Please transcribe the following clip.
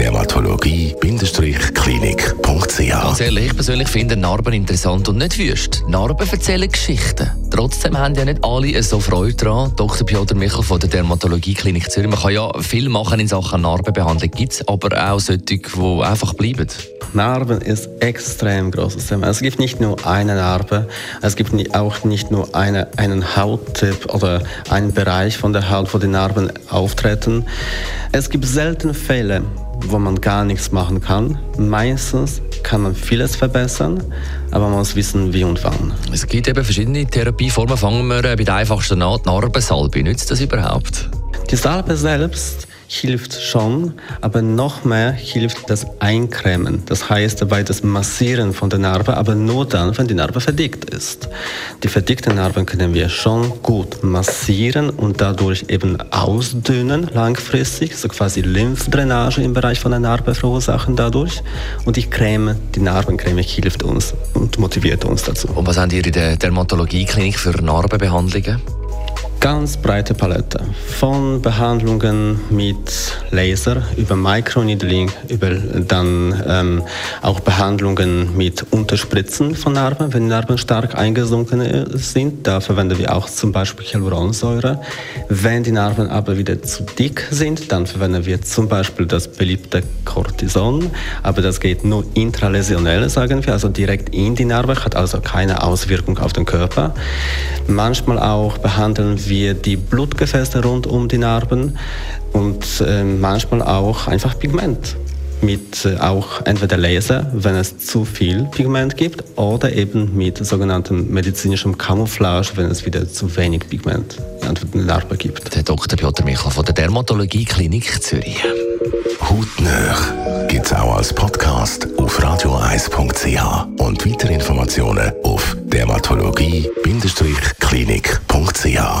Dermatologie-klinik.ch Ganz ehrlich, ich persönlich finde Narben interessant und nicht wüst. Narben erzählen Geschichten. Trotzdem haben ja nicht alle so Freude daran. Dr. Piotr Michel von der Dermatologie Klinik Zürich. Man kann ja viel machen in Sachen Narbenbehandlung. Gibt es aber auch solche, die einfach bleiben? Narben ist extrem großes Thema. Es gibt nicht nur eine Narbe, es gibt auch nicht nur eine, einen Hauttyp oder einen Bereich von der Haut, wo die Narben auftreten. Es gibt selten Fälle, wo man gar nichts machen kann. Meistens kann man vieles verbessern, aber man muss wissen, wie und wann. Es gibt eben verschiedene Therapieformen. Fangen wir bei der einfachsten an, die Narbensalbe. Nützt das überhaupt? Die Salbe selbst hilft schon, aber noch mehr hilft das Eincremen. Das heißt dabei das Massieren von der Narbe, aber nur dann, wenn die Narbe verdickt ist. Die verdickten Narben können wir schon gut massieren und dadurch eben ausdünnen langfristig, so quasi Lymphdrainage im Bereich von der Narbe verursachen dadurch. Und die Creme, die Narbencreme hilft uns und motiviert uns dazu. Und was haben ihr in der Dermatologieklinik für Narbenbehandlungen? Ganz breite Palette. Von Behandlungen mit Laser über Microneedling, über dann ähm, auch Behandlungen mit Unterspritzen von Narben, wenn Narben stark eingesunken äh, sind. Da verwenden wir auch zum Beispiel Hyaluronsäure. Wenn die Narben aber wieder zu dick sind, dann verwenden wir zum Beispiel das beliebte Cortison. Aber das geht nur intraläsionell, sagen wir, also direkt in die Narbe, hat also keine Auswirkung auf den Körper. Manchmal auch behandeln wir wir die Blutgefäße rund um die Narben und äh, manchmal auch einfach Pigment mit äh, auch entweder Laser, wenn es zu viel Pigment gibt, oder eben mit sogenanntem medizinischem Camouflage, wenn es wieder zu wenig Pigment in der Narbe gibt. Der Dr. Piotr Michel von der Dermatologie Klinik Zürich. Hautnöch gibt es auch als Podcast auf radioeis.ch und weitere Informationen auf dermatologie-klinik.ch. Ja!